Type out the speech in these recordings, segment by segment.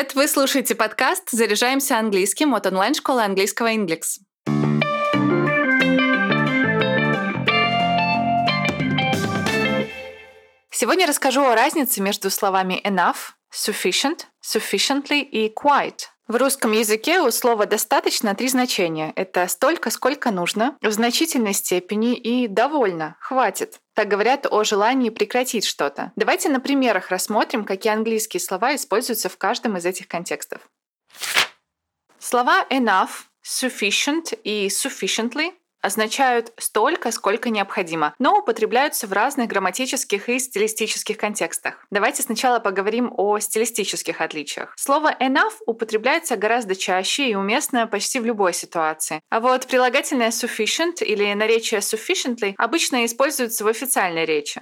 Привет! Вы слушаете подкаст «Заряжаемся английским» от онлайн-школы английского Inglix. Сегодня расскажу о разнице между словами enough, sufficient, sufficiently и quite. В русском языке у слова «достаточно» три значения. Это столько, сколько нужно, в значительной степени и довольно, хватит. Так говорят о желании прекратить что-то. Давайте на примерах рассмотрим, какие английские слова используются в каждом из этих контекстов. Слова enough, sufficient и sufficiently означают столько, сколько необходимо, но употребляются в разных грамматических и стилистических контекстах. Давайте сначала поговорим о стилистических отличиях. Слово enough употребляется гораздо чаще и уместно почти в любой ситуации. А вот прилагательное sufficient или наречие sufficiently обычно используются в официальной речи.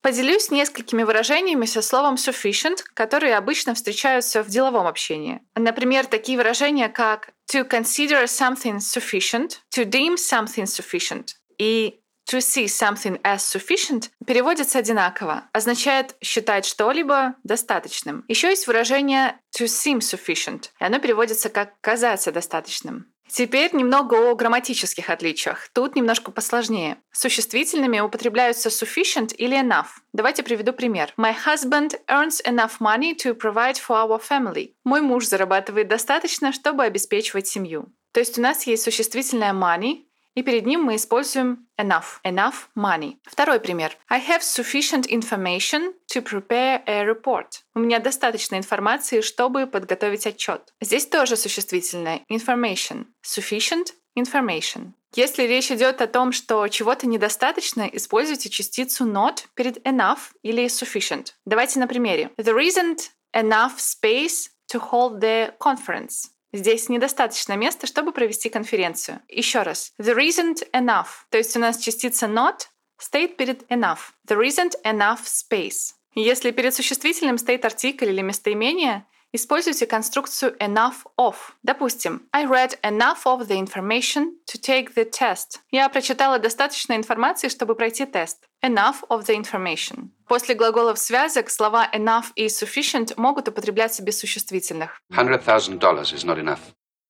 Поделюсь несколькими выражениями со словом sufficient, которые обычно встречаются в деловом общении. Например, такие выражения, как to consider something sufficient, to deem something sufficient и to see something as sufficient переводится одинаково, означает считать что-либо достаточным. Еще есть выражение to seem sufficient, и оно переводится как казаться достаточным. Теперь немного о грамматических отличиях. Тут немножко посложнее. Существительными употребляются sufficient или enough. Давайте приведу пример. My husband earns enough money to provide for our family. Мой муж зарабатывает достаточно, чтобы обеспечивать семью. То есть у нас есть существительное money, и перед ним мы используем enough, enough money. Второй пример. I have sufficient information to prepare a report. У меня достаточно информации, чтобы подготовить отчет. Здесь тоже существительное information. Sufficient information. Если речь идет о том, что чего-то недостаточно, используйте частицу not перед enough или sufficient. Давайте на примере. There isn't enough space to hold the conference. Здесь недостаточно места, чтобы провести конференцию. Еще раз. There isn't enough. То есть у нас частица not стоит перед enough. There isn't enough space. Если перед существительным стоит артикль или местоимение, используйте конструкцию enough of. Допустим, I read enough of the information to take the test. Я прочитала достаточно информации, чтобы пройти тест. Enough of the information. После глаголов связок слова enough и sufficient могут употребляться без существительных. $100,000 is not enough.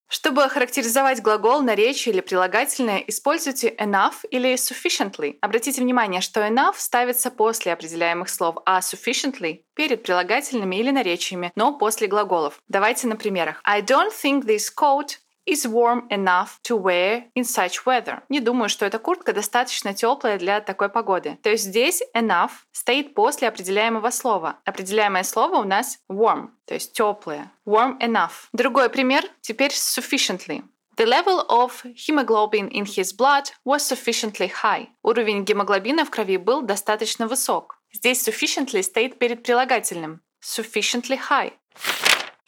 Чтобы охарактеризовать глагол, наречие или прилагательное, используйте enough или sufficiently. Обратите внимание, что enough ставится после определяемых слов, а sufficiently — перед прилагательными или наречиями, но после глаголов. Давайте на примерах. I don't think this coat is warm enough to wear in such weather. Не думаю, что эта куртка достаточно теплая для такой погоды. То есть здесь enough стоит после определяемого слова. Определяемое слово у нас warm, то есть теплое. Warm enough. Другой пример теперь sufficiently. The level of hemoglobin in his blood was sufficiently high. Уровень гемоглобина в крови был достаточно высок. Здесь sufficiently стоит перед прилагательным. Sufficiently high.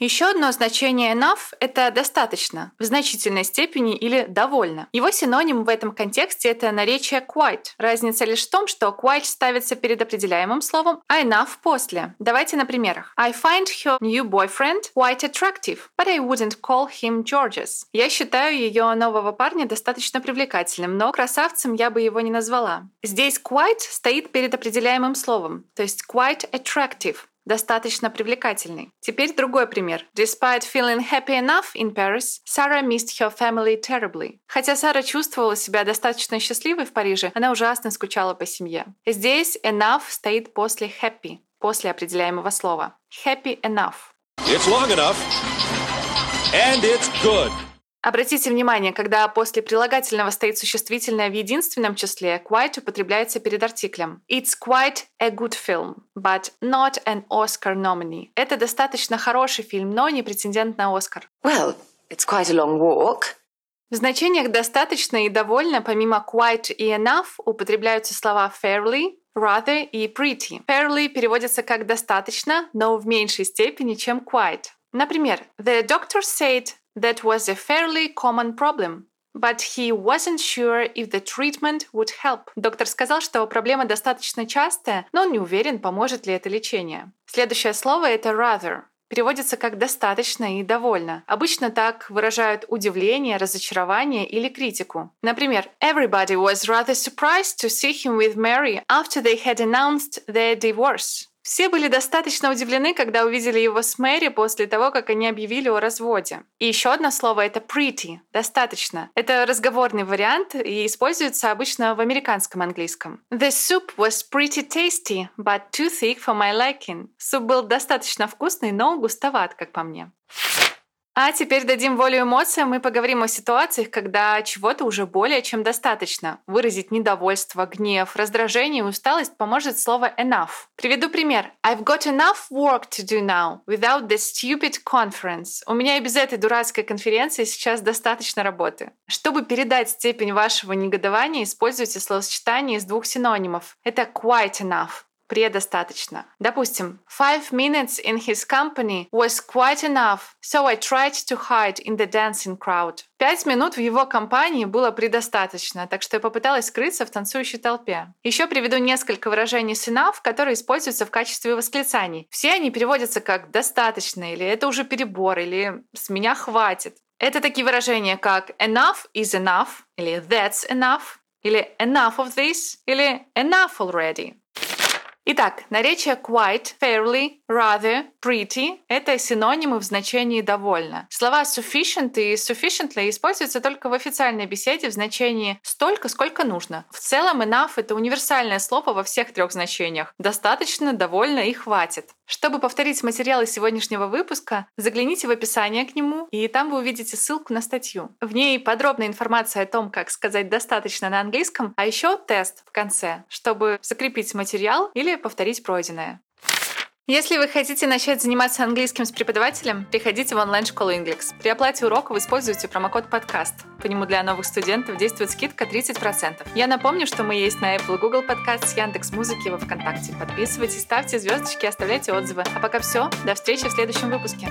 Еще одно значение enough — это достаточно, в значительной степени или довольно. Его синоним в этом контексте — это наречие quite. Разница лишь в том, что quite ставится перед определяемым словом, а enough — после. Давайте на примерах. I find her new boyfriend quite attractive, but I wouldn't call him Georges. Я считаю ее нового парня достаточно привлекательным, но красавцем я бы его не назвала. Здесь quite стоит перед определяемым словом, то есть quite attractive достаточно привлекательный. Теперь другой пример. Despite feeling happy enough in Paris, Sarah missed her family terribly. Хотя Сара чувствовала себя достаточно счастливой в Париже, она ужасно скучала по семье. Здесь enough стоит после happy, после определяемого слова. Happy enough. It's long enough. And it's good. Обратите внимание, когда после прилагательного стоит существительное в единственном числе, quite употребляется перед артиклем. It's quite a good film, but not an Oscar nominee. Это достаточно хороший фильм, но не претендент на Оскар. Well, it's quite a long walk. В значениях «достаточно» и «довольно» помимо quite и enough употребляются слова fairly, rather и pretty. Fairly переводится как «достаточно», но в меньшей степени, чем quite. Например, the doctor said That was a fairly common problem. But he wasn't sure if the treatment would help. Доктор сказал, что проблема достаточно частая, но он не уверен, поможет ли это лечение. Следующее слово — это rather. Переводится как «достаточно» и «довольно». Обычно так выражают удивление, разочарование или критику. Например, «Everybody was rather surprised to see him with Mary after they had announced their divorce». Все были достаточно удивлены, когда увидели его с Мэри после того, как они объявили о разводе. И еще одно слово — это pretty — достаточно. Это разговорный вариант и используется обычно в американском английском. The soup was pretty tasty, but too thick for my liking. Суп был достаточно вкусный, но густоват, как по мне. А теперь дадим волю эмоциям и поговорим о ситуациях, когда чего-то уже более чем достаточно. Выразить недовольство, гнев, раздражение и усталость поможет слово enough. Приведу пример. I've got enough work to do now without the stupid conference. У меня и без этой дурацкой конференции сейчас достаточно работы. Чтобы передать степень вашего негодования, используйте словосочетание из двух синонимов. Это quite enough предостаточно. Допустим, five minutes in his company was quite enough, so I tried to hide in the dancing crowd. Пять минут в его компании было предостаточно, так что я попыталась скрыться в танцующей толпе. Еще приведу несколько выражений с enough, которые используются в качестве восклицаний. Все они переводятся как «достаточно» или «это уже перебор» или «с меня хватит». Это такие выражения, как enough is enough или that's enough или enough of this или enough already. Итак, наречие quite, fairly, rather, pretty — это синонимы в значении «довольно». Слова sufficient и sufficiently используются только в официальной беседе в значении «столько, сколько нужно». В целом enough — это универсальное слово во всех трех значениях. Достаточно, довольно и хватит. Чтобы повторить материалы сегодняшнего выпуска, загляните в описание к нему, и там вы увидите ссылку на статью. В ней подробная информация о том, как сказать «достаточно» на английском, а еще тест в конце, чтобы закрепить материал или повторить пройденное. Если вы хотите начать заниматься английским с преподавателем, приходите в онлайн-школу Inglix. При оплате урока вы используете промокод подкаст. По нему для новых студентов действует скидка 30%. Я напомню, что мы есть на Apple Google Podcast, Яндекс Музыки и во Вконтакте. Подписывайтесь, ставьте звездочки, оставляйте отзывы. А пока все. До встречи в следующем выпуске.